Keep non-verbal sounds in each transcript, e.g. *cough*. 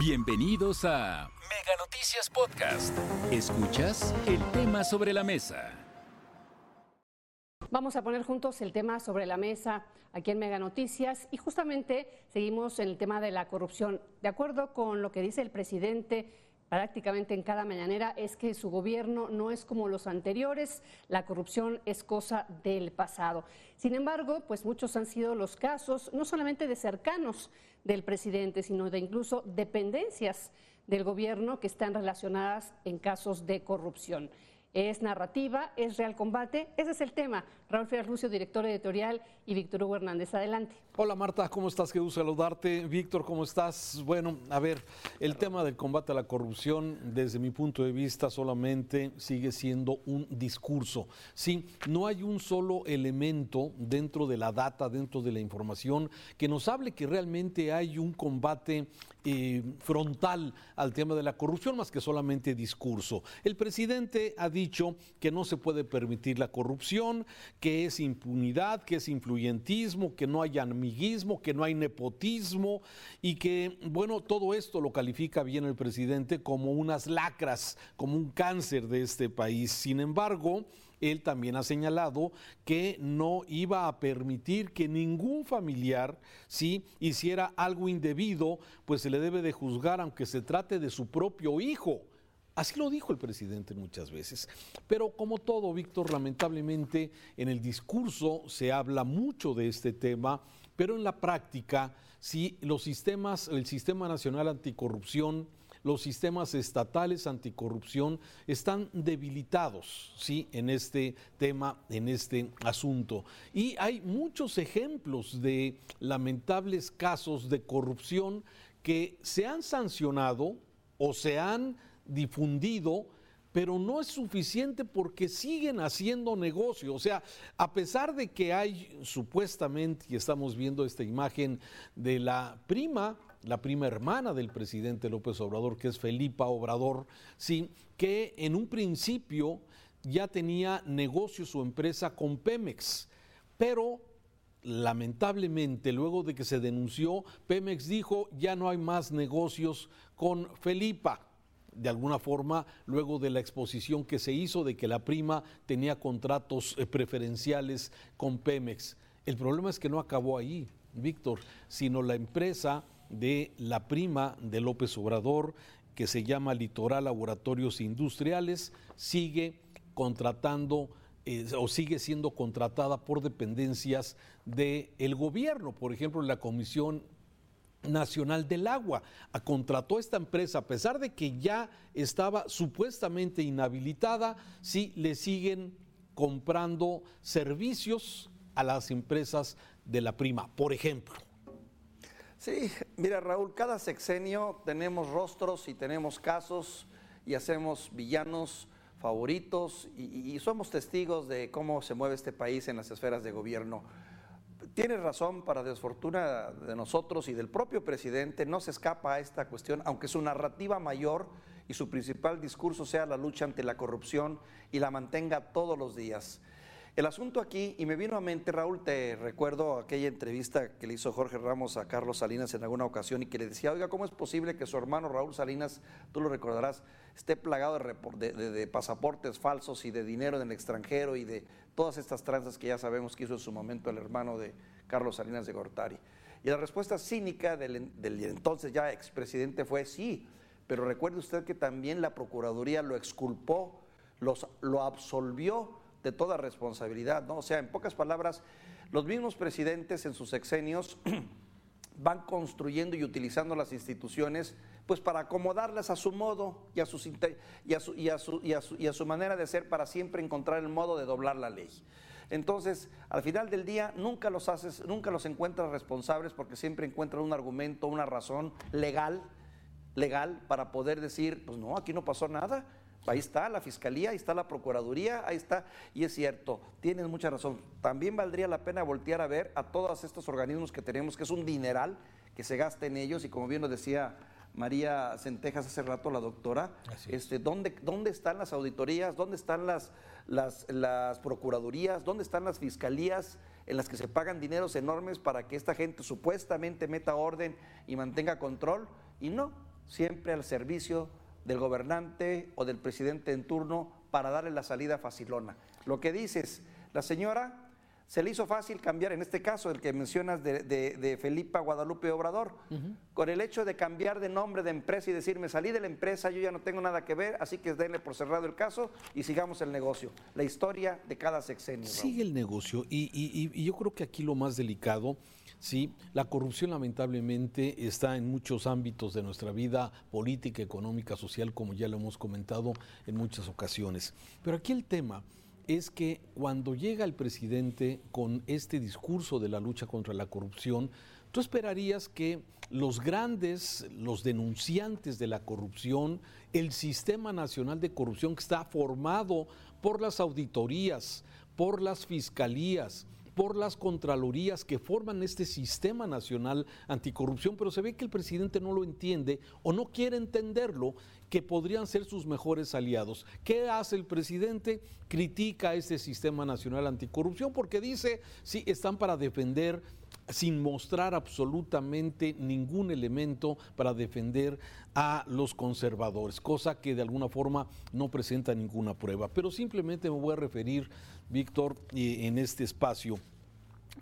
Bienvenidos a Mega Noticias Podcast. Escuchas el tema sobre la mesa. Vamos a poner juntos el tema sobre la mesa aquí en Mega Noticias y justamente seguimos en el tema de la corrupción. De acuerdo con lo que dice el presidente prácticamente en cada mañanera es que su gobierno no es como los anteriores, la corrupción es cosa del pasado. Sin embargo, pues muchos han sido los casos, no solamente de cercanos del presidente, sino de incluso dependencias del gobierno que están relacionadas en casos de corrupción es narrativa, es real combate. Ese es el tema. Raúl Ferrer Lucio, director editorial, y Víctor Hugo Hernández. Adelante. Hola Marta, ¿cómo estás? Qué gusto saludarte. Víctor, ¿cómo estás? Bueno, a ver, el tema del combate a la corrupción, desde mi punto de vista, solamente sigue siendo un discurso. Sí, no hay un solo elemento dentro de la data, dentro de la información, que nos hable que realmente hay un combate eh, frontal al tema de la corrupción, más que solamente discurso. El presidente ha dicho que no se puede permitir la corrupción, que es impunidad, que es influyentismo, que no hay amiguismo, que no hay nepotismo y que, bueno, todo esto lo califica bien el presidente como unas lacras, como un cáncer de este país. Sin embargo, él también ha señalado que no iba a permitir que ningún familiar si hiciera algo indebido, pues se le debe de juzgar aunque se trate de su propio hijo. Así lo dijo el presidente muchas veces. Pero como todo, Víctor, lamentablemente en el discurso se habla mucho de este tema, pero en la práctica, si los sistemas, el Sistema Nacional Anticorrupción, los sistemas estatales anticorrupción están debilitados, ¿sí? En este tema, en este asunto. Y hay muchos ejemplos de lamentables casos de corrupción que se han sancionado o se han difundido, pero no es suficiente porque siguen haciendo negocio. O sea, a pesar de que hay supuestamente, y estamos viendo esta imagen de la prima, la prima hermana del presidente López Obrador, que es Felipa Obrador, sí, que en un principio ya tenía negocio su empresa con Pemex, pero lamentablemente luego de que se denunció, Pemex dijo ya no hay más negocios con Felipa de alguna forma, luego de la exposición que se hizo de que la prima tenía contratos eh, preferenciales con Pemex. El problema es que no acabó ahí, Víctor, sino la empresa de la prima de López Obrador, que se llama Litoral Laboratorios Industriales, sigue contratando eh, o sigue siendo contratada por dependencias del gobierno, por ejemplo, la Comisión Nacional del Agua. Contrató esta empresa, a pesar de que ya estaba supuestamente inhabilitada, sí le siguen comprando servicios a las empresas de la prima, por ejemplo. Sí, mira Raúl, cada sexenio tenemos rostros y tenemos casos y hacemos villanos favoritos y somos testigos de cómo se mueve este país en las esferas de gobierno tiene razón, para desfortuna de nosotros y del propio presidente, no se escapa a esta cuestión, aunque su narrativa mayor y su principal discurso sea la lucha ante la corrupción y la mantenga todos los días. El asunto aquí, y me vino a mente, Raúl, te recuerdo aquella entrevista que le hizo Jorge Ramos a Carlos Salinas en alguna ocasión y que le decía, oiga, ¿cómo es posible que su hermano Raúl Salinas, tú lo recordarás, esté plagado de, pasaportes falsos y de dinero en el extranjero y de todas estas tranzas que ya sabemos que hizo en su momento el hermano de Carlos Salinas de Gortari? Y la respuesta cínica del, entonces ya expresidente fue sí, pero recuerde usted que también la Procuraduría lo exculpó, los, lo absolvió de toda responsabilidad, ¿no? O sea, en pocas palabras, los mismos presidentes en sus sexenios *clears throat* van construyendo y utilizando las instituciones pues para acomodarlas a su modo y a, sus, y, a su, y, a su, y, a su, y a su manera de ser para siempre encontrar el modo de doblar la ley. Entonces, al final del día, nunca los haces, nunca los encuentras responsables porque siempre encuentran un argumento, una razón legal, legal para poder decir, pues no, aquí no pasó nada Ahí está la Fiscalía, ahí está la Procuraduría, ahí está, y es cierto, tienes mucha razón. También valdría la pena voltear a ver a todos estos organismos que tenemos, que es un dineral que se gasta en ellos, y como bien lo decía María Centejas hace rato, la doctora, este, ¿dónde, ¿dónde están las auditorías? ¿Dónde están las, las, las procuradurías? ¿Dónde están las fiscalías en las que se pagan dineros enormes para que esta gente supuestamente meta orden y mantenga control? Y no, siempre al servicio del gobernante o del presidente en turno para darle la salida facilona. Lo que dices, la señora se le hizo fácil cambiar, en este caso, el que mencionas de, de, Felipa Guadalupe Obrador, con el hecho de cambiar de nombre de empresa y decirme, salí de la empresa, yo ya no tengo nada que ver, así que denle por cerrado el caso y sigamos el negocio. La historia de cada sexenio. Sigue el negocio y, yo creo que aquí lo más delicado, sí, la corrupción lamentablemente está en muchos ámbitos de nuestra vida política, económica, social, como ya lo hemos comentado en muchas ocasiones. Pero aquí el tema es que cuando llega el presidente con este discurso de la lucha contra la corrupción, tú esperarías que los grandes, los denunciantes de la corrupción, el Sistema Nacional de Corrupción que está formado por las auditorías, por las fiscalías, por las contralorías que forman este sistema nacional anticorrupción, pero se ve que el presidente no lo entiende o no quiere entenderlo, que podrían ser sus mejores aliados. ¿Qué hace el presidente? Critica este sistema nacional anticorrupción porque dice, sí, están para defender sin mostrar absolutamente ningún elemento para defender a los conservadores, cosa que de alguna forma no presenta ninguna prueba. Pero simplemente me voy a referir, Víctor, eh, en este espacio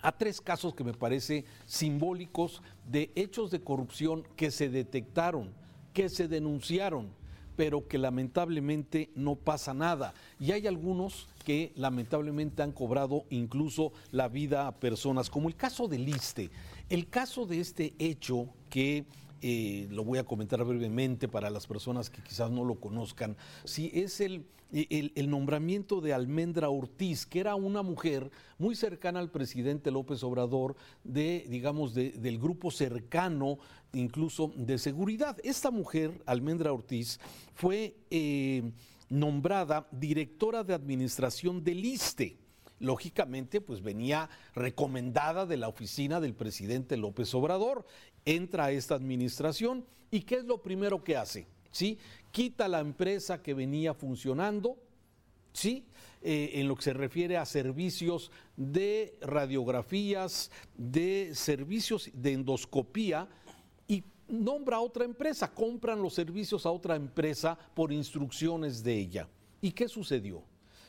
a tres casos que me parece simbólicos de hechos de corrupción que se detectaron, que se denunciaron, pero que lamentablemente no pasa nada. Y hay algunos que lamentablemente han cobrado incluso la vida a personas, como el caso de Liste. El caso de este hecho que eh, lo voy a comentar brevemente para las personas que quizás no lo conozcan, si es el, el, nombramiento de Almendra Ortiz, que era una mujer muy cercana al presidente López Obrador, de, digamos, del grupo cercano, incluso de seguridad. Esta mujer, Almendra Ortiz, fue eh, nombrada directora de administración del ISTE. Lógicamente pues venía recomendada de la oficina del presidente López Obrador entra a esta administración y ¿qué es lo primero que hace? ¿Sí? Quita la empresa que venía funcionando, ¿sí? Eh, en lo que se refiere a servicios de radiografías, de servicios de endoscopía y nombra a otra empresa, compran los servicios a otra empresa por instrucciones de ella. ¿Y qué sucedió?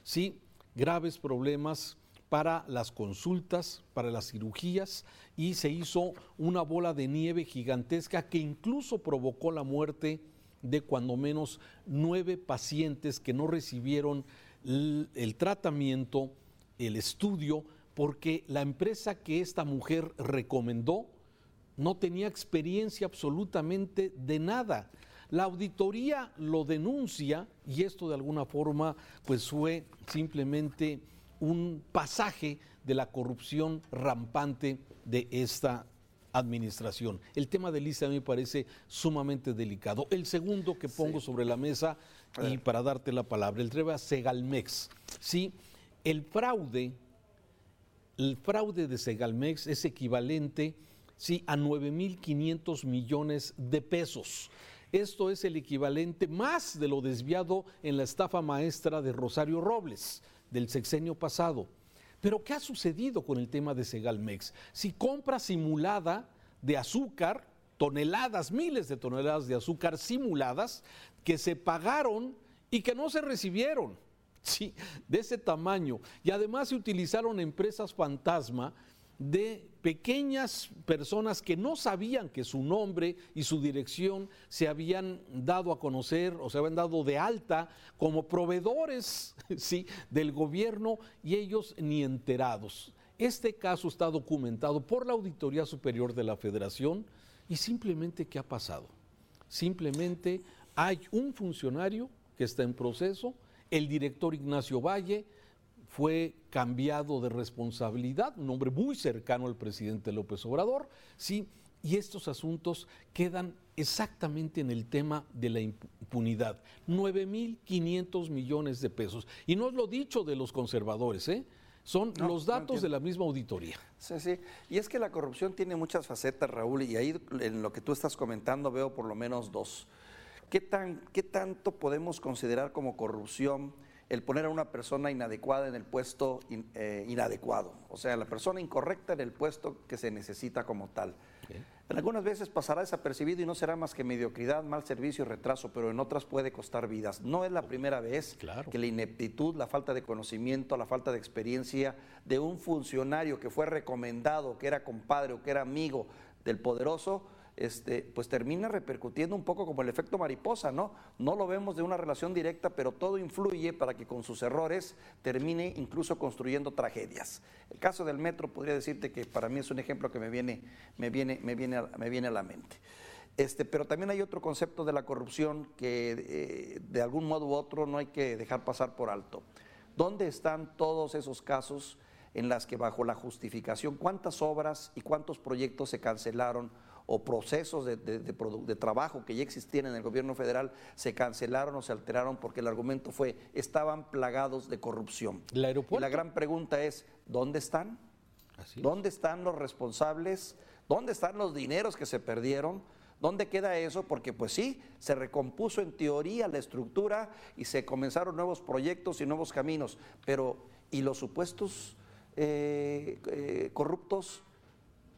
Sí, graves problemas para las consultas, para las cirugías y se hizo una bola de nieve gigantesca que incluso provocó la muerte de cuando menos nueve pacientes que no recibieron el, tratamiento, el estudio, porque la empresa que esta mujer recomendó no tenía experiencia absolutamente de nada. La auditoría lo denuncia y esto de alguna forma pues fue simplemente un pasaje de la corrupción rampante de esta administración. El tema de lista me parece sumamente delicado. El segundo que pongo sobre la mesa, y para darte la palabra, el tema Segalmex. Sí, el fraude, el fraude de Segalmex es equivalente sí, a 9.500 millones de pesos. Esto es el equivalente más de lo desviado en la estafa maestra de Rosario Robles del sexenio pasado. Pero ¿qué ha sucedido con el tema de Segalmex? Si compra simulada de azúcar, toneladas, miles de toneladas de azúcar simuladas que se pagaron y que no se recibieron. *laughs* Sí, de ese tamaño. Y además se utilizaron empresas fantasma de pequeñas personas que no sabían que su nombre y su dirección se habían dado a conocer o se habían dado de alta como proveedores *laughs* ¿sí? del gobierno y ellos ni enterados. Este caso está documentado por la Auditoría Superior de la Federación y simplemente ¿qué ha pasado? Simplemente hay un funcionario que está en proceso, el director Ignacio Valle, fue cambiado de responsabilidad, un hombre muy cercano al presidente López Obrador, ¿sí? Y estos asuntos quedan exactamente en el tema de la impunidad. 9.500 millones de pesos. Y no es lo dicho de los conservadores, ¿eh? Son los datos de la misma auditoría. Sí, sí. Y es que la corrupción tiene muchas facetas, Raúl, y ahí en lo que tú estás comentando veo por lo menos dos. ¿Qué, tan, qué tanto podemos considerar como corrupción? El poner a una persona inadecuada en el puesto eh, inadecuado, o sea, la persona incorrecta en el puesto que se necesita como tal. algunas veces pasará desapercibido y no será más que mediocridad, mal servicio y retraso, pero en otras puede costar vidas. No es la primera vez que la ineptitud, la falta de conocimiento, la falta de experiencia de un funcionario que fue recomendado, que era compadre o que era amigo del poderoso, este, pues termina repercutiendo un poco como el efecto mariposa, ¿no? No lo vemos de una relación directa, pero todo influye para que con sus errores termine incluso construyendo tragedias. El caso del metro podría decirte que para mí es un ejemplo que me viene, me viene, me viene, me viene a la mente. Este, pero también hay otro concepto de la corrupción que eh, de algún modo u otro no hay que dejar pasar por alto. ¿Dónde están todos esos casos en las que bajo la justificación, cuántas obras y cuántos proyectos se cancelaron o procesos de, de, trabajo que ya existían en el gobierno federal se cancelaron o se alteraron porque el argumento fue estaban plagados de corrupción. y la gran pregunta es, ¿dónde están? ¿Dónde están los responsables? ¿Dónde están los dineros que se perdieron? ¿Dónde queda eso? Porque pues sí, se recompuso en teoría la estructura y se comenzaron nuevos proyectos y nuevos caminos, pero ¿y los supuestos eh, eh, corruptos?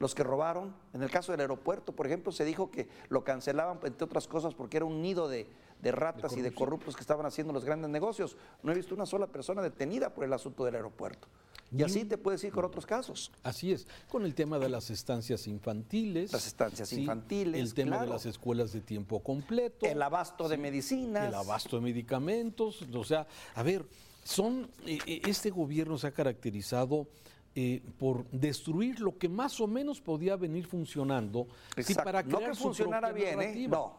Los que robaron. En el caso del aeropuerto, por ejemplo, se dijo que lo cancelaban, entre otras cosas, porque era un nido de, ratas y de corruptos que estaban haciendo los grandes negocios. No he visto una sola persona detenida por el asunto del aeropuerto. Y así te puedes ir con otros casos. Así es, con el tema de las estancias infantiles. Las estancias infantiles. El tema de las escuelas de tiempo completo. El abasto de medicinas. El abasto de medicamentos. O sea, a ver, son, eh, eh, este gobierno se ha caracterizado eh, por destruir lo que más o menos podía venir funcionando. para no que funcionara bien, ¿eh? no.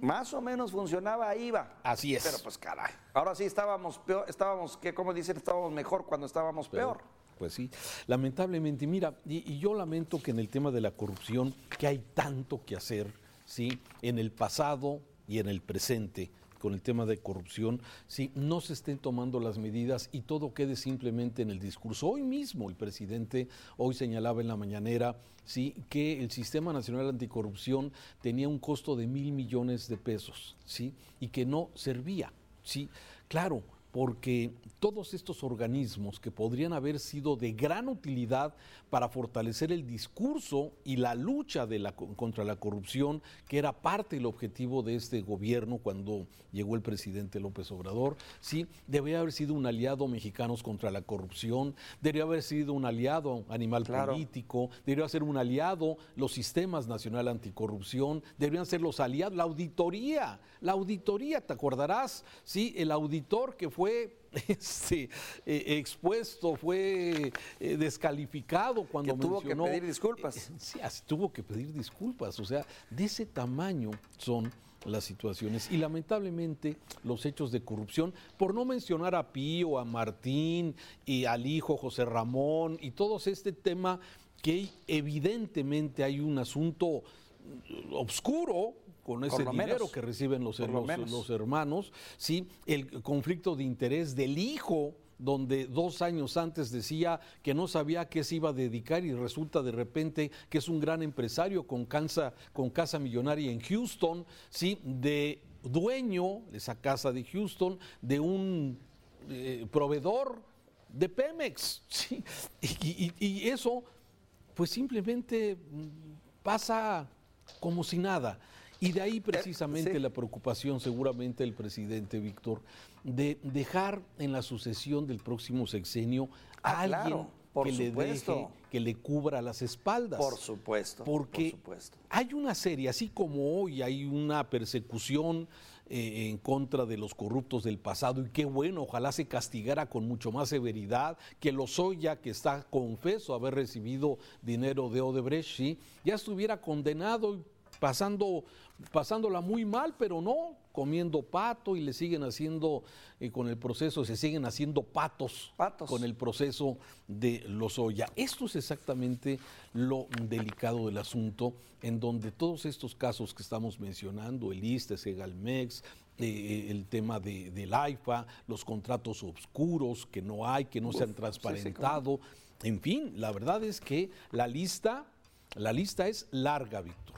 Más o menos funcionaba, iba. Así es. Pero pues caray. Ahora sí estábamos peor, estábamos, ¿qué, ¿cómo dicen? Estábamos mejor cuando estábamos peor. Pues sí, lamentablemente, mira, y, yo lamento que en el tema de la corrupción, que hay tanto que hacer, ¿sí? En el pasado y en el presente, con el tema de corrupción, si no se estén tomando las medidas y todo quede simplemente en el discurso. Hoy mismo el presidente, hoy señalaba en la mañanera, sí, que el Sistema Nacional Anticorrupción tenía un costo de mil millones de pesos, sí, y que no servía, sí. Claro, porque todos estos organismos que podrían haber sido de gran utilidad para fortalecer el discurso y la lucha de la, contra la corrupción, que era parte del objetivo de este gobierno cuando llegó el presidente López Obrador, sí, debería haber sido un aliado mexicanos contra la corrupción, debería haber sido un aliado animal político, debería ser un aliado los sistemas nacional anticorrupción, deberían ser los aliados, la auditoría, la auditoría, ¿te acordarás? Sí, el auditor que fue *laughs* este, eh, expuesto, fue eh, descalificado cuando tuvo que pedir disculpas. Eh, sí, tuvo que pedir disculpas. O sea, de ese tamaño son las situaciones y lamentablemente los hechos de corrupción, por no mencionar a Pío, a Martín y al hijo José Ramón y todo este tema que evidentemente hay un asunto obscuro con ese dinero que reciben los, los, hermanos, ¿sí? el conflicto de interés del hijo donde dos años antes decía que no sabía a qué se iba a dedicar y resulta de repente que es un gran empresario con casa, con casa millonaria en Houston, ¿sí? de dueño de esa casa de Houston, de un eh, proveedor de Pemex. *laughs* ¿sí? Y, eso, pues simplemente pasa como si nada. Y de ahí precisamente la preocupación seguramente del presidente Víctor de dejar en la sucesión del próximo sexenio a ah, alguien que le deje, que le cubra las espaldas. Por supuesto. Porque hay una serie, así como hoy hay una persecución eh, en contra de los corruptos del pasado y qué bueno, ojalá se castigara con mucho más severidad que ya que está confeso haber recibido dinero de Odebrecht, ya estuviera condenado y pasando pasándola muy mal, pero no comiendo pato y le siguen haciendo eh, con el proceso, se siguen haciendo patos, patos, con el proceso de los Oya. Esto es exactamente lo delicado del asunto, en donde todos estos casos que estamos mencionando, el ISTE, Segalmex, eh, eh, el tema de, del AIFA, los contratos oscuros que no hay, que no se han transparentado, en fin, la verdad es que la lista, la lista es larga, Víctor.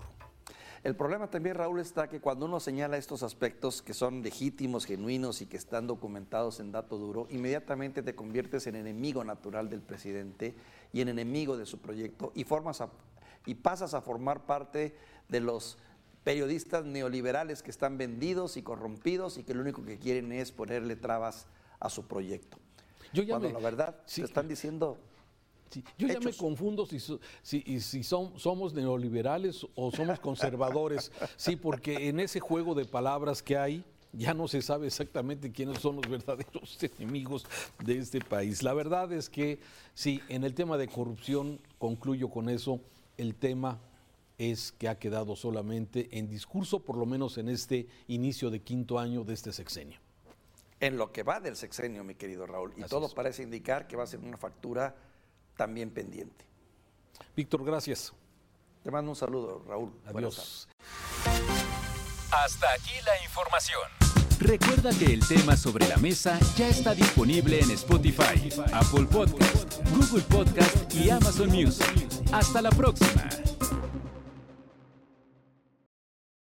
El problema también, Raúl, está que cuando uno señala estos aspectos que son legítimos, genuinos y que están documentados en dato duro, inmediatamente te conviertes en enemigo natural del presidente y en enemigo de su proyecto y formas y pasas a formar parte de los periodistas neoliberales que están vendidos y corrompidos y que lo único que quieren es ponerle trabas a su proyecto. Yo ya Cuando la verdad se están diciendo yo ya me confundo si, si, si son, somos neoliberales o somos conservadores. sí, porque en ese juego de palabras que hay, ya no se sabe exactamente quiénes son los verdaderos *laughs* enemigos de este país. La verdad es que sí, en el tema de corrupción, concluyo con eso, el tema es que ha quedado solamente en discurso, por lo menos en este inicio de quinto año de este sexenio. En lo que va del sexenio, mi querido Raúl, y todo parece indicar que va a ser una factura también pendiente. Víctor, gracias. Te mando un saludo, Raúl. Adiós. Hasta aquí la información. Recuerda que el tema sobre la mesa ya está disponible en Spotify, Apple Podcast, Google Podcast y Amazon Music. Hasta la próxima.